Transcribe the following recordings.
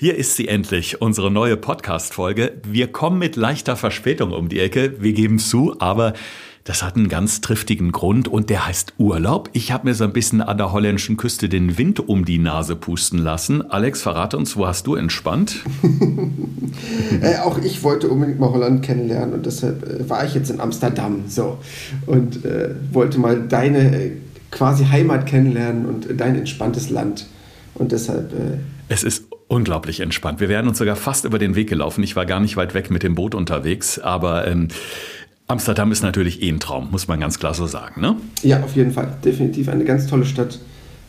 Hier ist sie endlich, unsere neue Podcast-Folge. Wir kommen mit leichter Verspätung um die Ecke, wir geben zu, aber das hat einen ganz triftigen Grund und der heißt Urlaub. Ich habe mir so ein bisschen an der holländischen Küste den Wind um die Nase pusten lassen. Alex, verrate uns, wo hast du entspannt? äh, auch ich wollte unbedingt mal Holland kennenlernen und deshalb äh, war ich jetzt in Amsterdam so und äh, wollte mal deine äh, quasi Heimat kennenlernen und dein entspanntes Land und deshalb äh, es ist unglaublich entspannt. Wir wären uns sogar fast über den Weg gelaufen. Ich war gar nicht weit weg mit dem Boot unterwegs, aber ähm, Amsterdam ist natürlich eh ein Traum, muss man ganz klar so sagen. Ne? Ja, auf jeden Fall. Definitiv eine ganz tolle Stadt.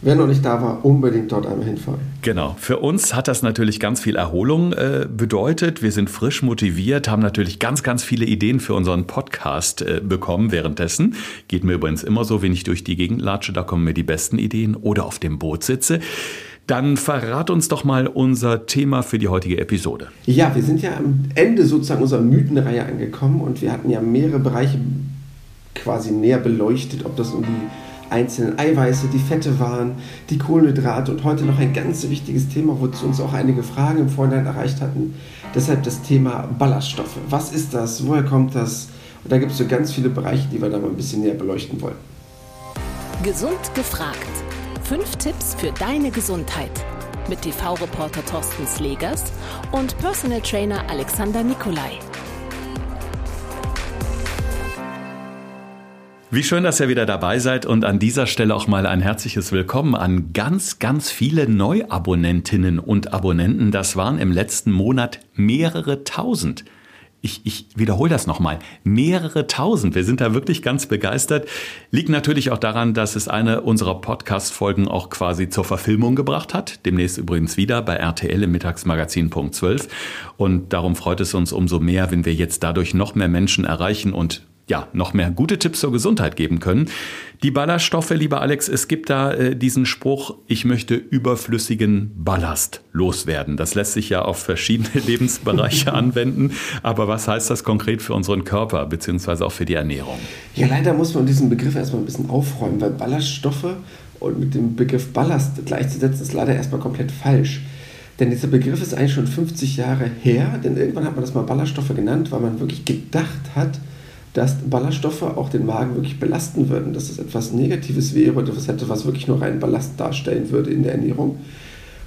Wer noch nicht da war, unbedingt dort einmal hinfahren. Genau. Für uns hat das natürlich ganz viel Erholung äh, bedeutet. Wir sind frisch motiviert, haben natürlich ganz, ganz viele Ideen für unseren Podcast äh, bekommen währenddessen. Geht mir übrigens immer so, wenn ich durch die Gegend latsche, da kommen mir die besten Ideen oder auf dem Boot sitze. Dann verrat uns doch mal unser Thema für die heutige Episode. Ja, wir sind ja am Ende sozusagen unserer Mythenreihe angekommen und wir hatten ja mehrere Bereiche quasi näher beleuchtet, ob das um die einzelnen Eiweiße, die Fette waren, die Kohlenhydrate und heute noch ein ganz wichtiges Thema, wozu uns auch einige Fragen im Vorhinein erreicht hatten. Deshalb das Thema Ballaststoffe. Was ist das? Woher kommt das? Und da gibt es so ganz viele Bereiche, die wir da mal ein bisschen näher beleuchten wollen. Gesund gefragt Fünf Tipps für deine Gesundheit mit TV-Reporter Thorsten Slegers und Personal Trainer Alexander Nikolai. Wie schön, dass ihr wieder dabei seid und an dieser Stelle auch mal ein herzliches Willkommen an ganz, ganz viele Neuabonnentinnen und Abonnenten. Das waren im letzten Monat mehrere tausend ich, ich wiederhole das nochmal, mehrere tausend. Wir sind da wirklich ganz begeistert. Liegt natürlich auch daran, dass es eine unserer Podcast-Folgen auch quasi zur Verfilmung gebracht hat. Demnächst übrigens wieder bei RTL im Mittagsmagazin Punkt 12. Und darum freut es uns umso mehr, wenn wir jetzt dadurch noch mehr Menschen erreichen und ja, noch mehr gute Tipps zur Gesundheit geben können. Die Ballaststoffe, lieber Alex, es gibt da äh, diesen Spruch, ich möchte überflüssigen Ballast loswerden. Das lässt sich ja auf verschiedene Lebensbereiche anwenden. Aber was heißt das konkret für unseren Körper beziehungsweise auch für die Ernährung? Ja, leider muss man diesen Begriff erstmal ein bisschen aufräumen, weil Ballaststoffe und mit dem Begriff Ballast gleichzusetzen ist leider erstmal komplett falsch. Denn dieser Begriff ist eigentlich schon 50 Jahre her, denn irgendwann hat man das mal Ballaststoffe genannt, weil man wirklich gedacht hat, dass Ballaststoffe auch den Magen wirklich belasten würden, dass es etwas Negatives wäre oder etwas hätte, was wirklich nur reinen Ballast darstellen würde in der Ernährung.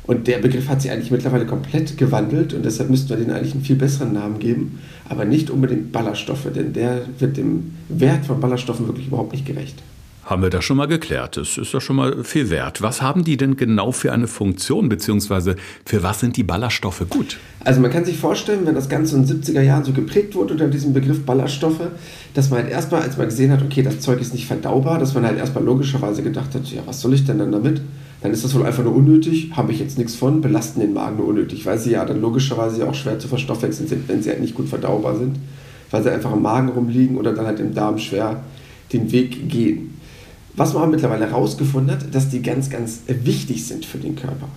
Und der Begriff hat sich eigentlich mittlerweile komplett gewandelt und deshalb müssten wir den eigentlich einen viel besseren Namen geben, aber nicht unbedingt Ballaststoffe, denn der wird dem Wert von Ballaststoffen wirklich überhaupt nicht gerecht. Haben wir das schon mal geklärt? Das ist ja schon mal viel wert. Was haben die denn genau für eine Funktion, beziehungsweise für was sind die Ballaststoffe gut? Also man kann sich vorstellen, wenn das Ganze in den 70er Jahren so geprägt wurde unter diesem Begriff Ballaststoffe, dass man halt erstmal, als man gesehen hat, okay, das Zeug ist nicht verdaubar, dass man halt erstmal logischerweise gedacht hat, ja, was soll ich denn dann damit? Dann ist das wohl einfach nur unnötig, habe ich jetzt nichts von, belasten den Magen nur unnötig, weil sie ja dann logischerweise auch schwer zu verstoffwechseln sind, wenn sie halt nicht gut verdaubar sind, weil sie einfach im Magen rumliegen oder dann halt im Darm schwer den Weg gehen. Was man mittlerweile herausgefunden hat, dass die ganz, ganz wichtig sind für den Körper.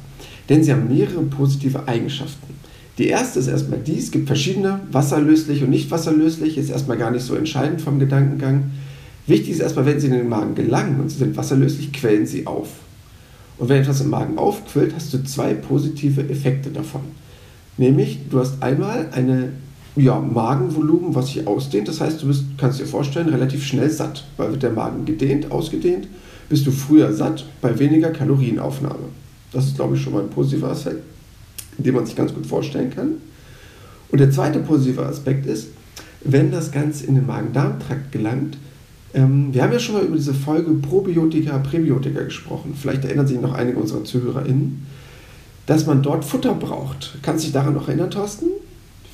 Denn sie haben mehrere positive Eigenschaften. Die erste ist erstmal die, es gibt verschiedene, wasserlöslich und nicht wasserlöslich, ist erstmal gar nicht so entscheidend vom Gedankengang. Wichtig ist erstmal, wenn sie in den Magen gelangen und sie sind wasserlöslich, quellen sie auf. Und wenn etwas im Magen aufquillt, hast du zwei positive Effekte davon. Nämlich, du hast einmal eine ja, Magenvolumen, was sich ausdehnt. Das heißt, du bist, kannst dir vorstellen, relativ schnell satt. Weil wird der Magen gedehnt, ausgedehnt, bist du früher satt bei weniger Kalorienaufnahme. Das ist, glaube ich, schon mal ein positiver Aspekt, den man sich ganz gut vorstellen kann. Und der zweite positive Aspekt ist, wenn das Ganze in den Magen-Darm-Trakt gelangt, ähm, wir haben ja schon mal über diese Folge Probiotika, Präbiotika gesprochen. Vielleicht erinnern sich noch einige unserer ZuhörerInnen, dass man dort Futter braucht. Kannst du dich daran noch erinnern, Thorsten?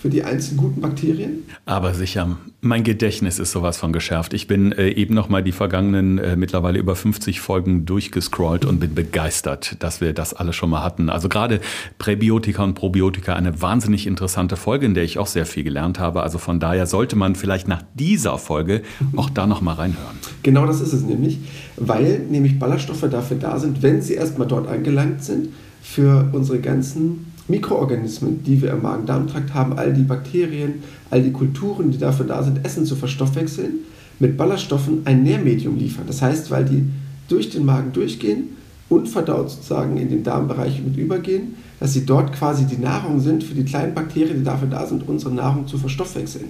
Für die einzelnen guten Bakterien? Aber sicher. Mein Gedächtnis ist sowas von geschärft. Ich bin äh, eben noch mal die vergangenen äh, mittlerweile über 50 Folgen durchgescrollt und bin begeistert, dass wir das alle schon mal hatten. Also gerade Präbiotika und Probiotika, eine wahnsinnig interessante Folge, in der ich auch sehr viel gelernt habe. Also von daher sollte man vielleicht nach dieser Folge auch da noch mal reinhören. Genau das ist es nämlich, weil nämlich Ballaststoffe dafür da sind, wenn sie erstmal dort angelangt sind, für unsere ganzen Mikroorganismen, die wir im Magen-Darm-Trakt haben, all die Bakterien, all die Kulturen, die dafür da sind, Essen zu verstoffwechseln, mit Ballaststoffen ein Nährmedium liefern. Das heißt, weil die durch den Magen durchgehen, unverdaut sozusagen in den Darmbereich mit übergehen, dass sie dort quasi die Nahrung sind für die kleinen Bakterien, die dafür da sind, unsere Nahrung zu verstoffwechseln.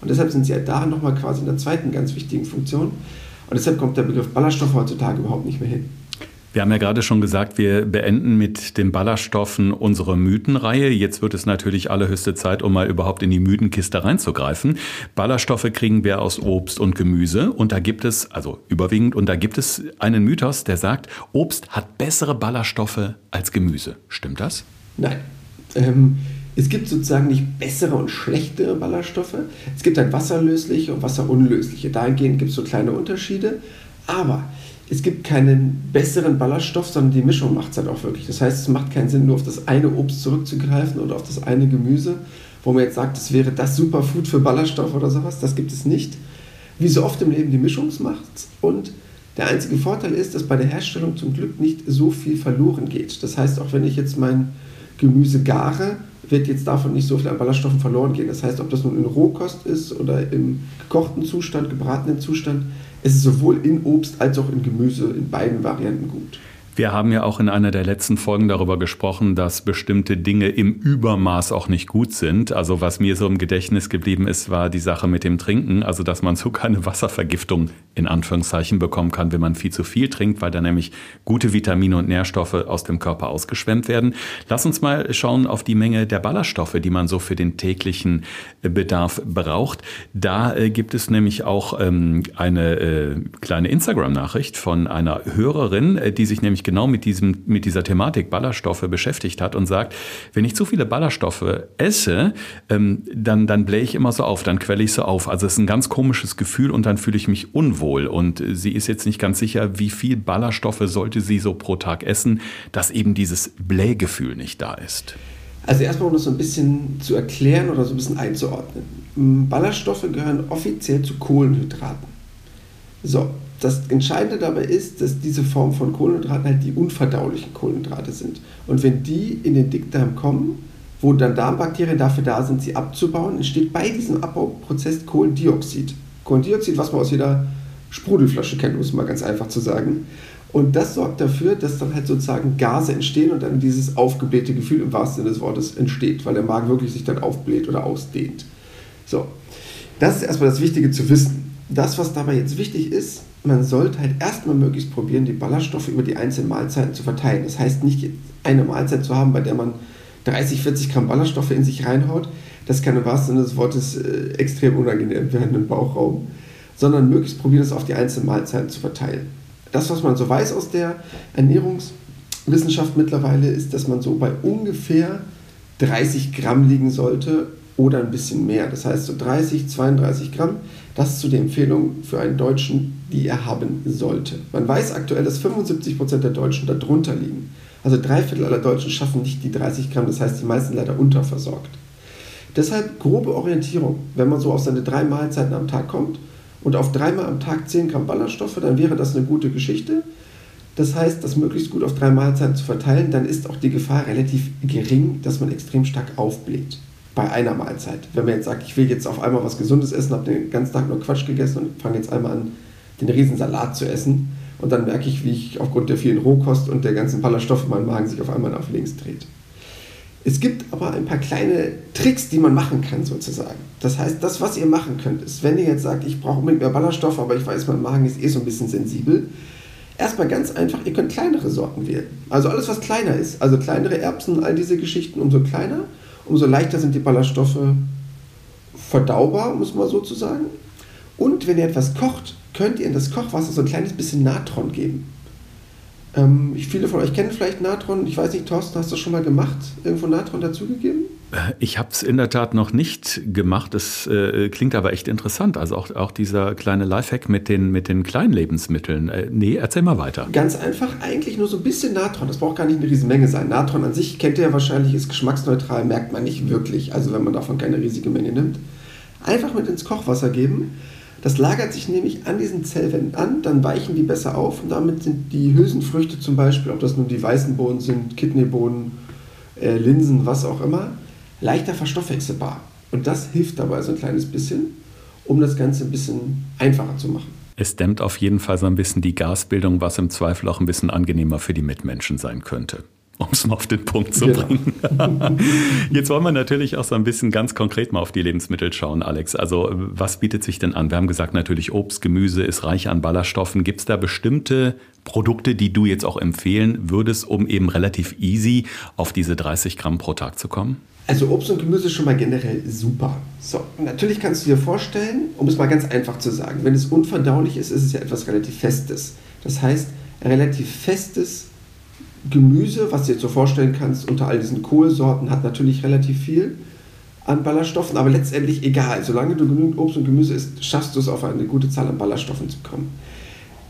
Und deshalb sind sie ja da nochmal quasi in der zweiten ganz wichtigen Funktion. Und deshalb kommt der Begriff Ballaststoff heutzutage überhaupt nicht mehr hin. Wir haben ja gerade schon gesagt, wir beenden mit den Ballaststoffen unsere Mythenreihe. Jetzt wird es natürlich allerhöchste Zeit, um mal überhaupt in die Mythenkiste reinzugreifen. Ballaststoffe kriegen wir aus Obst und Gemüse und da gibt es, also überwiegend, und da gibt es einen Mythos, der sagt, Obst hat bessere Ballaststoffe als Gemüse. Stimmt das? Nein. Ähm, es gibt sozusagen nicht bessere und schlechtere Ballaststoffe. Es gibt halt wasserlösliche und wasserunlösliche. Dahingehend gibt es so kleine Unterschiede. Aber es gibt keinen besseren Ballaststoff, sondern die Mischung macht es halt auch wirklich. Das heißt, es macht keinen Sinn, nur auf das eine Obst zurückzugreifen oder auf das eine Gemüse, wo man jetzt sagt, das wäre das Superfood für Ballaststoff oder sowas. Das gibt es nicht. Wie so oft im Leben, die Mischung macht Und der einzige Vorteil ist, dass bei der Herstellung zum Glück nicht so viel verloren geht. Das heißt, auch wenn ich jetzt mein Gemüse gare, wird jetzt davon nicht so viel an Ballaststoffen verloren gehen. Das heißt, ob das nun in Rohkost ist oder im gekochten Zustand, gebratenen Zustand, es ist sowohl in Obst als auch in Gemüse in beiden Varianten gut. Wir haben ja auch in einer der letzten Folgen darüber gesprochen, dass bestimmte Dinge im Übermaß auch nicht gut sind. Also was mir so im Gedächtnis geblieben ist, war die Sache mit dem Trinken. Also dass man so keine Wasservergiftung in Anführungszeichen bekommen kann, wenn man viel zu viel trinkt, weil dann nämlich gute Vitamine und Nährstoffe aus dem Körper ausgeschwemmt werden. Lass uns mal schauen auf die Menge der Ballaststoffe, die man so für den täglichen äh, Bedarf braucht. Da äh, gibt es nämlich auch ähm, eine äh, kleine Instagram-Nachricht von einer Hörerin, die sich nämlich genau mit, diesem, mit dieser Thematik Ballaststoffe beschäftigt hat und sagt, wenn ich zu viele Ballaststoffe esse, ähm, dann, dann blähe ich immer so auf, dann quelle ich so auf. Also es ist ein ganz komisches Gefühl und dann fühle ich mich unwohl. Und sie ist jetzt nicht ganz sicher, wie viel Ballaststoffe sollte sie so pro Tag essen, dass eben dieses Blähgefühl nicht da ist. Also erstmal, um das so ein bisschen zu erklären oder so ein bisschen einzuordnen. Ballaststoffe gehören offiziell zu Kohlenhydraten. So, das Entscheidende dabei ist, dass diese Form von Kohlenhydraten halt die unverdaulichen Kohlenhydrate sind. Und wenn die in den Dickdarm kommen, wo dann Darmbakterien dafür da sind, sie abzubauen, entsteht bei diesem Abbauprozess Kohlendioxid. Kohlendioxid, was man aus jeder Sprudelflasche kennt, um es mal ganz einfach zu sagen. Und das sorgt dafür, dass dann halt sozusagen Gase entstehen und dann dieses aufgeblähte Gefühl im wahrsten Sinne des Wortes entsteht, weil der Magen wirklich sich dann aufbläht oder ausdehnt. So, das ist erstmal das Wichtige zu wissen. Das, was dabei jetzt wichtig ist, man sollte halt erstmal möglichst probieren, die Ballaststoffe über die einzelnen Mahlzeiten zu verteilen. Das heißt nicht eine Mahlzeit zu haben, bei der man 30, 40 Gramm Ballaststoffe in sich reinhaut. Das kann im wahrsten Sinne des Wortes äh, extrem unangenehm werden im Bauchraum. Sondern möglichst probieren, es auf die einzelnen Mahlzeiten zu verteilen. Das, was man so weiß aus der Ernährungswissenschaft mittlerweile, ist, dass man so bei ungefähr 30 Gramm liegen sollte oder ein bisschen mehr. Das heißt so 30, 32 Gramm. Das so die Empfehlung für einen Deutschen, die er haben sollte. Man weiß aktuell, dass 75 Prozent der Deutschen darunter liegen. Also drei Viertel aller Deutschen schaffen nicht die 30 Gramm, das heißt die meisten leider unterversorgt. Deshalb grobe Orientierung, wenn man so auf seine drei Mahlzeiten am Tag kommt und auf dreimal am Tag 10 Gramm Ballaststoffe, dann wäre das eine gute Geschichte. Das heißt, das möglichst gut auf drei Mahlzeiten zu verteilen, dann ist auch die Gefahr relativ gering, dass man extrem stark aufbläht bei einer Mahlzeit. Wenn man jetzt sagt, ich will jetzt auf einmal was Gesundes essen, habe den ganzen Tag nur Quatsch gegessen und fange jetzt einmal an, den Riesensalat zu essen. Und dann merke ich, wie ich aufgrund der vielen Rohkost und der ganzen Ballaststoffe in meinem Magen sich auf einmal nach links dreht. Es gibt aber ein paar kleine Tricks, die man machen kann, sozusagen. Das heißt, das, was ihr machen könnt, ist, wenn ihr jetzt sagt, ich brauche unbedingt mehr Ballaststoffe, aber ich weiß, mein Magen ist eh so ein bisschen sensibel, erstmal ganz einfach, ihr könnt kleinere Sorten wählen. Also alles, was kleiner ist. Also kleinere Erbsen, all diese Geschichten, umso kleiner umso leichter sind die Ballaststoffe verdaubar, es mal so zu sagen. Und wenn ihr etwas kocht, könnt ihr in das Kochwasser so ein kleines bisschen Natron geben. Ähm, viele von euch kennen vielleicht Natron. Ich weiß nicht, Thorsten, hast du das schon mal gemacht? Irgendwo Natron dazugegeben? Ich habe es in der Tat noch nicht gemacht. Es äh, klingt aber echt interessant. Also auch, auch dieser kleine Lifehack mit den, mit den kleinen Lebensmitteln. Äh, nee, erzähl mal weiter. Ganz einfach, eigentlich nur so ein bisschen Natron. Das braucht gar nicht eine Riesenmenge sein. Natron an sich kennt ihr ja wahrscheinlich, ist geschmacksneutral, merkt man nicht wirklich. Also wenn man davon keine riesige Menge nimmt. Einfach mit ins Kochwasser geben. Das lagert sich nämlich an diesen Zellwänden an, dann weichen die besser auf und damit sind die Hülsenfrüchte zum Beispiel, ob das nun die weißen Bohnen sind, Kidneybohnen, äh, Linsen, was auch immer, leichter verstoffwechselbar. Und das hilft dabei so ein kleines bisschen, um das Ganze ein bisschen einfacher zu machen. Es dämmt auf jeden Fall so ein bisschen die Gasbildung, was im Zweifel auch ein bisschen angenehmer für die Mitmenschen sein könnte. um es mal auf den Punkt zu genau. bringen. Jetzt wollen wir natürlich auch so ein bisschen ganz konkret mal auf die Lebensmittel schauen, Alex. Also was bietet sich denn an? Wir haben gesagt, natürlich Obst, Gemüse ist reich an Ballaststoffen. Gibt es da bestimmte Produkte, die du jetzt auch empfehlen würdest, um eben relativ easy auf diese 30 Gramm pro Tag zu kommen? Also Obst und Gemüse ist schon mal generell super. So, natürlich kannst du dir vorstellen, um es mal ganz einfach zu sagen, wenn es unverdaulich ist, ist es ja etwas relativ Festes. Das heißt, relativ festes Gemüse, was du dir so vorstellen kannst, unter all diesen Kohlsorten, hat natürlich relativ viel an Ballaststoffen, aber letztendlich egal. Solange du genügend Obst und Gemüse isst, schaffst du es, auf eine gute Zahl an Ballaststoffen zu kommen.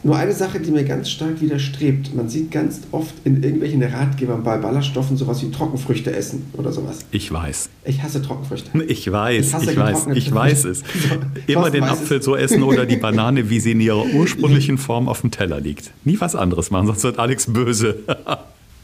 Nur eine Sache, die mir ganz stark widerstrebt. Man sieht ganz oft in irgendwelchen Ratgebern bei Ballaststoffen sowas wie Trockenfrüchte essen oder sowas. Ich weiß. Ich hasse Trockenfrüchte. Ich weiß, ich, ich weiß, ich weiß es. Immer den Apfel es. so essen oder die Banane, wie sie in ihrer ursprünglichen Form auf dem Teller liegt. Nie was anderes machen, sonst wird Alex böse.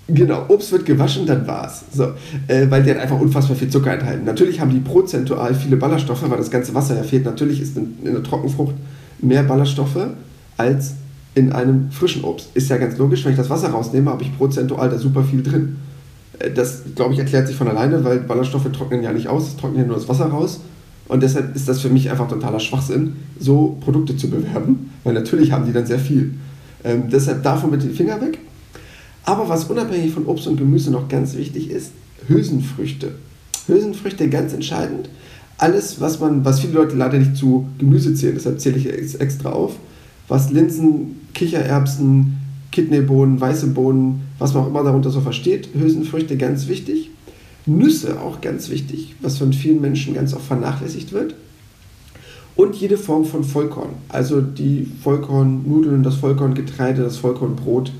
Genau, Obst wird gewaschen, dann war's. So, äh, weil die hat einfach unfassbar viel Zucker enthalten. Natürlich haben die prozentual viele Ballaststoffe, weil das ganze Wasser ja fehlt. Natürlich ist in, in der Trockenfrucht mehr Ballaststoffe als in einem frischen Obst. Ist ja ganz logisch, wenn ich das Wasser rausnehme, habe ich prozentual da super viel drin. Äh, das, glaube ich, erklärt sich von alleine, weil Ballaststoffe trocknen ja nicht aus, es trocknet ja nur das Wasser raus. Und deshalb ist das für mich einfach totaler Schwachsinn, so Produkte zu bewerben, weil natürlich haben die dann sehr viel. Ähm, deshalb davon mit den Finger weg. Aber was unabhängig von Obst und Gemüse noch ganz wichtig ist, Hülsenfrüchte. Hülsenfrüchte ganz entscheidend. Alles, was man, was viele Leute leider nicht zu Gemüse zählen, deshalb zähle ich es extra auf, was Linsen, Kichererbsen, Kidneybohnen, weiße Bohnen, was man auch immer darunter so versteht, Hülsenfrüchte ganz wichtig. Nüsse auch ganz wichtig, was von vielen Menschen ganz oft vernachlässigt wird. Und jede Form von Vollkorn, also die Vollkornnudeln, das Vollkorngetreide, das Vollkornbrot,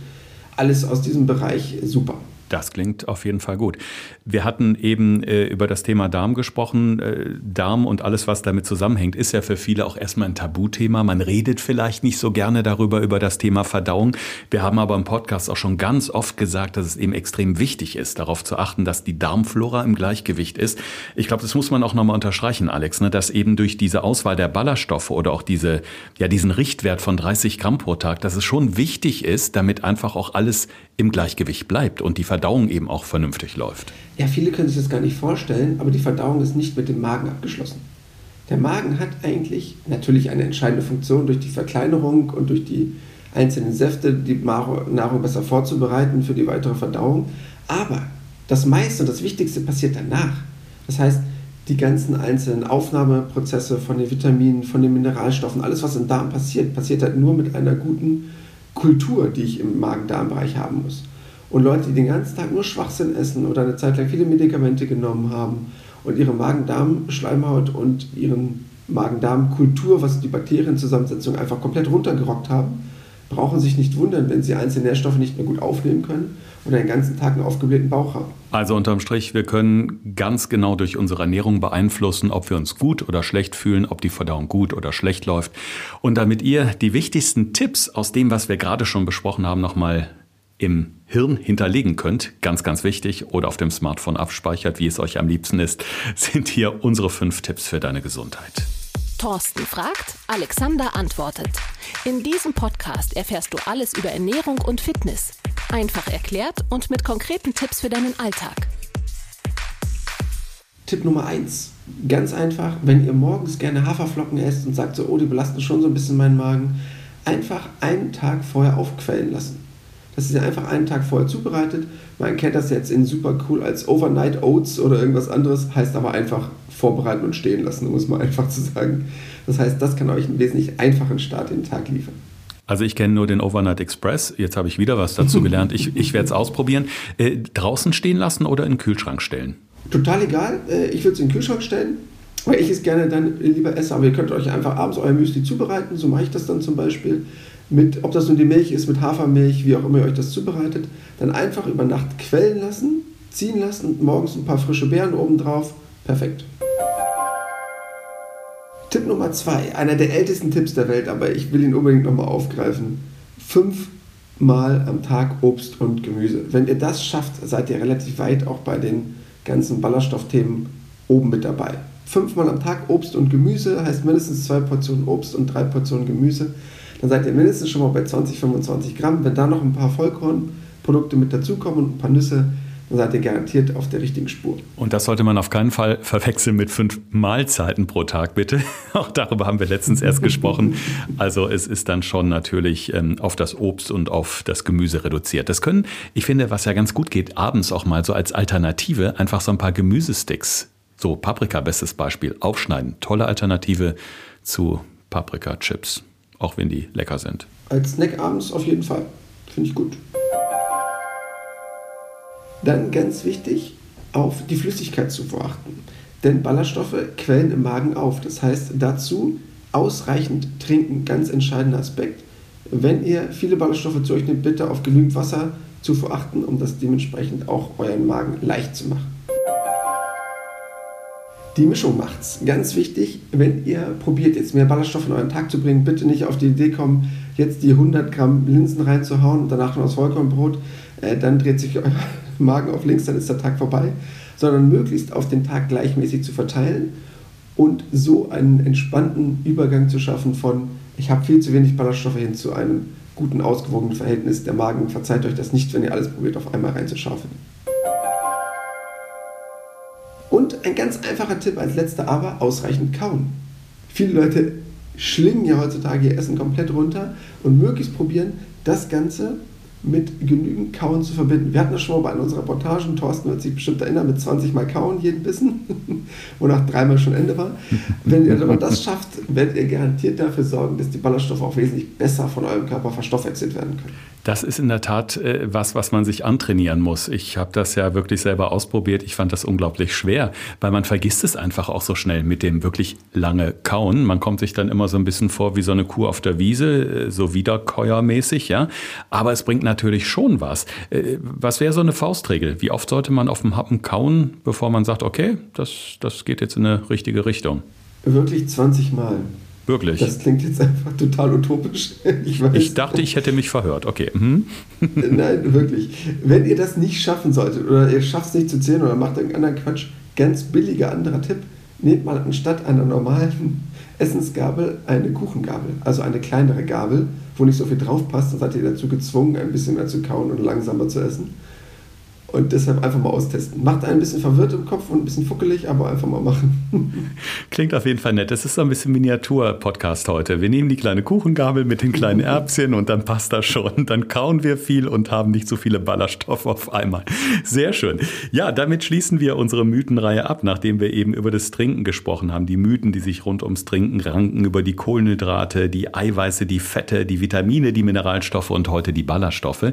alles aus diesem Bereich super. Das klingt auf jeden Fall gut. Wir hatten eben äh, über das Thema Darm gesprochen. Äh, Darm und alles, was damit zusammenhängt, ist ja für viele auch erstmal ein Tabuthema. Man redet vielleicht nicht so gerne darüber, über das Thema Verdauung. Wir haben aber im Podcast auch schon ganz oft gesagt, dass es eben extrem wichtig ist, darauf zu achten, dass die Darmflora im Gleichgewicht ist. Ich glaube, das muss man auch nochmal unterstreichen, Alex, ne? dass eben durch diese Auswahl der Ballaststoffe oder auch diese, ja, diesen Richtwert von 30 Gramm pro Tag, dass es schon wichtig ist, damit einfach auch alles im Gleichgewicht bleibt und die Verdauung eben auch vernünftig läuft. Ja, viele können sich das gar nicht vorstellen, aber die Verdauung ist nicht mit dem Magen abgeschlossen. Der Magen hat eigentlich natürlich eine entscheidende Funktion durch die Verkleinerung und durch die einzelnen Säfte, die Nahrung besser vorzubereiten für die weitere Verdauung. Aber das meiste und das Wichtigste passiert danach. Das heißt, die ganzen einzelnen Aufnahmeprozesse von den Vitaminen, von den Mineralstoffen, alles, was im Darm passiert, passiert halt nur mit einer guten Kultur, die ich im Magen-Darm-Bereich haben muss. Und Leute, die den ganzen Tag nur Schwachsinn essen oder eine Zeit lang viele Medikamente genommen haben und ihre Magen-Darm-Schleimhaut und ihren Magen-Darm-Kultur, was die Bakterienzusammensetzung einfach komplett runtergerockt haben, brauchen sich nicht wundern, wenn sie einzelne Nährstoffe nicht mehr gut aufnehmen können oder den ganzen Tag einen aufgeblähten Bauch haben. Also unterm Strich, wir können ganz genau durch unsere Ernährung beeinflussen, ob wir uns gut oder schlecht fühlen, ob die Verdauung gut oder schlecht läuft. Und damit ihr die wichtigsten Tipps aus dem, was wir gerade schon besprochen haben, nochmal im Hirn hinterlegen könnt, ganz, ganz wichtig, oder auf dem Smartphone abspeichert, wie es euch am liebsten ist, sind hier unsere fünf Tipps für deine Gesundheit. Thorsten fragt, Alexander antwortet. In diesem Podcast erfährst du alles über Ernährung und Fitness. Einfach erklärt und mit konkreten Tipps für deinen Alltag. Tipp Nummer 1. Ganz einfach, wenn ihr morgens gerne Haferflocken esst und sagt so, oh, die belasten schon so ein bisschen meinen Magen, einfach einen Tag vorher aufquellen lassen. Das ist ja einfach einen Tag vorher zubereitet. Man kennt das jetzt in super cool als Overnight Oats oder irgendwas anderes, heißt aber einfach vorbereiten und stehen lassen, um es mal einfach zu sagen. Das heißt, das kann euch einen wesentlich einfachen Start in den Tag liefern. Also ich kenne nur den Overnight Express. Jetzt habe ich wieder was dazu gelernt. Ich, ich werde es ausprobieren. Äh, draußen stehen lassen oder in den Kühlschrank stellen? Total egal. Äh, ich würde es in den Kühlschrank stellen, weil ich es gerne dann lieber esse. Aber ihr könnt euch einfach abends euer Müsli zubereiten. So mache ich das dann zum Beispiel mit, ob das nun die Milch ist, mit Hafermilch, wie auch immer ihr euch das zubereitet, dann einfach über Nacht quellen lassen, ziehen lassen und morgens ein paar frische Beeren oben drauf. Perfekt. Tipp Nummer zwei, einer der ältesten Tipps der Welt, aber ich will ihn unbedingt nochmal aufgreifen. Fünfmal am Tag Obst und Gemüse. Wenn ihr das schafft, seid ihr relativ weit auch bei den ganzen Ballaststoffthemen oben mit dabei. Fünfmal am Tag Obst und Gemüse heißt mindestens zwei Portionen Obst und drei Portionen Gemüse dann seid ihr mindestens schon mal bei 20, 25 Gramm. Wenn da noch ein paar Vollkorn Produkte mit dazukommen und ein paar Nüsse, dann seid ihr garantiert auf der richtigen Spur. Und das sollte man auf keinen Fall verwechseln mit fünf Mahlzeiten pro Tag, bitte. Auch darüber haben wir letztens erst gesprochen. Also es ist dann schon natürlich ähm, auf das Obst und auf das Gemüse reduziert. Das können, ich finde, was ja ganz gut geht, abends auch mal so als Alternative einfach so ein paar Gemüsesticks, so Paprika, bestes Beispiel, aufschneiden. Tolle Alternative zu Paprika-Chips, auch wenn die lecker sind. Als Snack abends auf jeden Fall. Finde ich gut. Dann ganz wichtig, auf die Flüssigkeitszufuhr achten. Denn Ballaststoffe quellen im Magen auf. Das heißt, dazu ausreichend trinken, ganz entscheidender Aspekt. Wenn ihr viele Ballaststoffe zu euch nehmt, bitte auf genügend Wasserzufuhr achten, um das dementsprechend auch euren Magen leicht zu machen. Die Mischung macht's. Ganz wichtig, wenn ihr probiert, jetzt mehr Ballaststoffe in euren Tag zu bringen, bitte nicht auf die Idee kommen, jetzt die 100 Gramm Linsen reinzuhauen und danach noch das Vollkornbrot. Äh, dann dreht sich euer Magen auf links, dann ist der Tag vorbei. Sondern möglichst auf den Tag gleichmäßig zu verteilen und so einen entspannten Übergang zu schaffen von, ich habe viel zu wenig Ballaststoffe hin zu einem guten, ausgewogenen Verhältnis. Der Magen verzeiht euch das nicht, wenn ihr alles probiert, auf einmal reinzuschaufeln. Und ein ganz einfacher Tipp als letzter aber, ausreichend kauen. Viele Leute schlingen ja heutzutage ihr Essen komplett runter und möglichst probieren, das Ganze mit genügend Kauen zu verbinden. Wir hatten das schon mal bei einer unserer Reportagen, Thorsten wird sich bestimmt erinnern, mit 20 Mal Kauen jeden Bissen, wonach dreimal schon Ende war. Wenn ihr das schafft, werdet ihr garantiert dafür sorgen, dass die Ballaststoffe auch wesentlich besser von eurem Körper verstoffwechselt werden können. Das ist in der Tat äh, was, was man sich antrainieren muss. Ich habe das ja wirklich selber ausprobiert. Ich fand das unglaublich schwer, weil man vergisst es einfach auch so schnell mit dem wirklich lange Kauen. Man kommt sich dann immer so ein bisschen vor wie so eine Kuh auf der Wiese, äh, so wiederkäuermäßig, ja. Aber es bringt natürlich schon was. Äh, was wäre so eine Faustregel? Wie oft sollte man auf dem Happen kauen, bevor man sagt, okay, das, das geht jetzt in eine richtige Richtung? Wirklich 20 Mal. Wirklich? Das klingt jetzt einfach total utopisch. Ich, ich dachte, ich hätte mich verhört. Okay. Mhm. Nein, wirklich. Wenn ihr das nicht schaffen solltet oder ihr schafft es nicht zu zählen oder macht irgendeinen anderen Quatsch, ganz billiger anderer Tipp, nehmt mal anstatt einer normalen Essensgabel eine Kuchengabel, also eine kleinere Gabel, wo nicht so viel drauf passt, dann seid ihr dazu gezwungen, ein bisschen mehr zu kauen und langsamer zu essen. Und deshalb einfach mal austesten. Macht einen ein bisschen verwirrt im Kopf und ein bisschen fuckelig, aber einfach mal machen. Klingt auf jeden Fall nett. Das ist so ein bisschen Miniatur-Podcast heute. Wir nehmen die kleine Kuchengabel mit den kleinen Erbschen und dann passt das schon. Dann kauen wir viel und haben nicht so viele Ballaststoffe auf einmal. Sehr schön. Ja, damit schließen wir unsere Mythenreihe ab, nachdem wir eben über das Trinken gesprochen haben. Die Mythen, die sich rund ums Trinken ranken, über die Kohlenhydrate, die Eiweiße, die Fette, die Vitamine, die Mineralstoffe und heute die Ballaststoffe.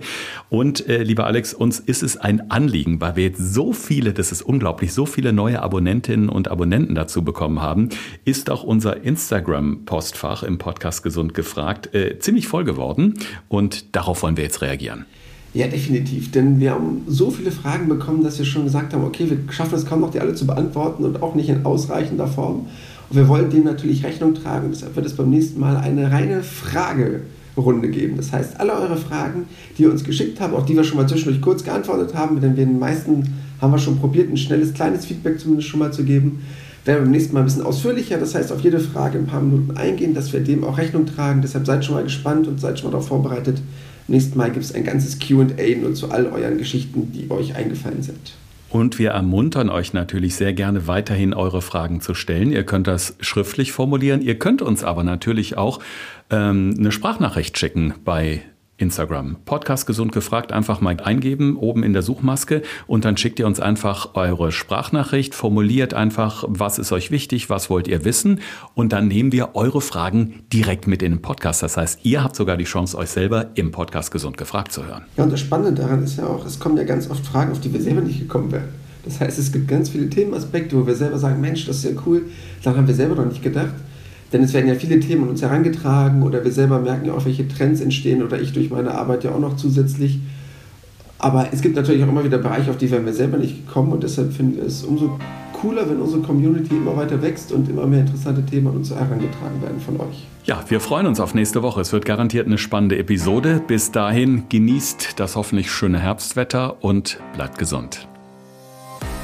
Und äh, lieber Alex, uns ist es ein Anliegen, weil wir jetzt so viele, das ist unglaublich, so viele neue Abonnentinnen und Abonnenten dazu bekommen haben, ist auch unser Instagram-Postfach im Podcast Gesund gefragt äh, ziemlich voll geworden und darauf wollen wir jetzt reagieren. Ja, definitiv. Denn wir haben so viele Fragen bekommen, dass wir schon gesagt haben, okay, wir schaffen es kaum noch, die alle zu beantworten und auch nicht in ausreichender Form. Und wir wollen dem natürlich Rechnung tragen. Deshalb wird es beim nächsten Mal eine reine Frage Runde geben. Das heißt, alle eure Fragen, die ihr uns geschickt habt, auch die wir schon mal zwischendurch kurz geantwortet haben, denn wir den meisten haben wir schon probiert, ein schnelles, kleines Feedback zumindest schon mal zu geben, werden wir beim nächsten Mal ein bisschen ausführlicher. Das heißt, auf jede Frage ein paar Minuten eingehen, dass wir dem auch Rechnung tragen. Deshalb seid schon mal gespannt und seid schon mal darauf vorbereitet. Nächstes Mal gibt es ein ganzes QA nur zu all euren Geschichten, die euch eingefallen sind. Und wir ermuntern euch natürlich sehr gerne weiterhin eure Fragen zu stellen. Ihr könnt das schriftlich formulieren. Ihr könnt uns aber natürlich auch ähm, eine Sprachnachricht schicken bei Instagram. Podcast gesund gefragt, einfach mal eingeben, oben in der Suchmaske und dann schickt ihr uns einfach eure Sprachnachricht, formuliert einfach, was ist euch wichtig, was wollt ihr wissen und dann nehmen wir eure Fragen direkt mit in den Podcast. Das heißt, ihr habt sogar die Chance, euch selber im Podcast gesund gefragt zu hören. Ja, und das Spannende daran ist ja auch, es kommen ja ganz oft Fragen, auf die wir selber nicht gekommen wären. Das heißt, es gibt ganz viele Themenaspekte, wo wir selber sagen, Mensch, das ist ja cool, daran haben wir selber noch nicht gedacht. Denn es werden ja viele Themen an uns herangetragen oder wir selber merken ja auch, welche Trends entstehen oder ich durch meine Arbeit ja auch noch zusätzlich. Aber es gibt natürlich auch immer wieder Bereiche, auf die wären wir selber nicht gekommen und deshalb finden wir es umso cooler, wenn unsere Community immer weiter wächst und immer mehr interessante Themen an uns herangetragen werden von euch. Ja, wir freuen uns auf nächste Woche. Es wird garantiert eine spannende Episode. Bis dahin genießt das hoffentlich schöne Herbstwetter und bleibt gesund.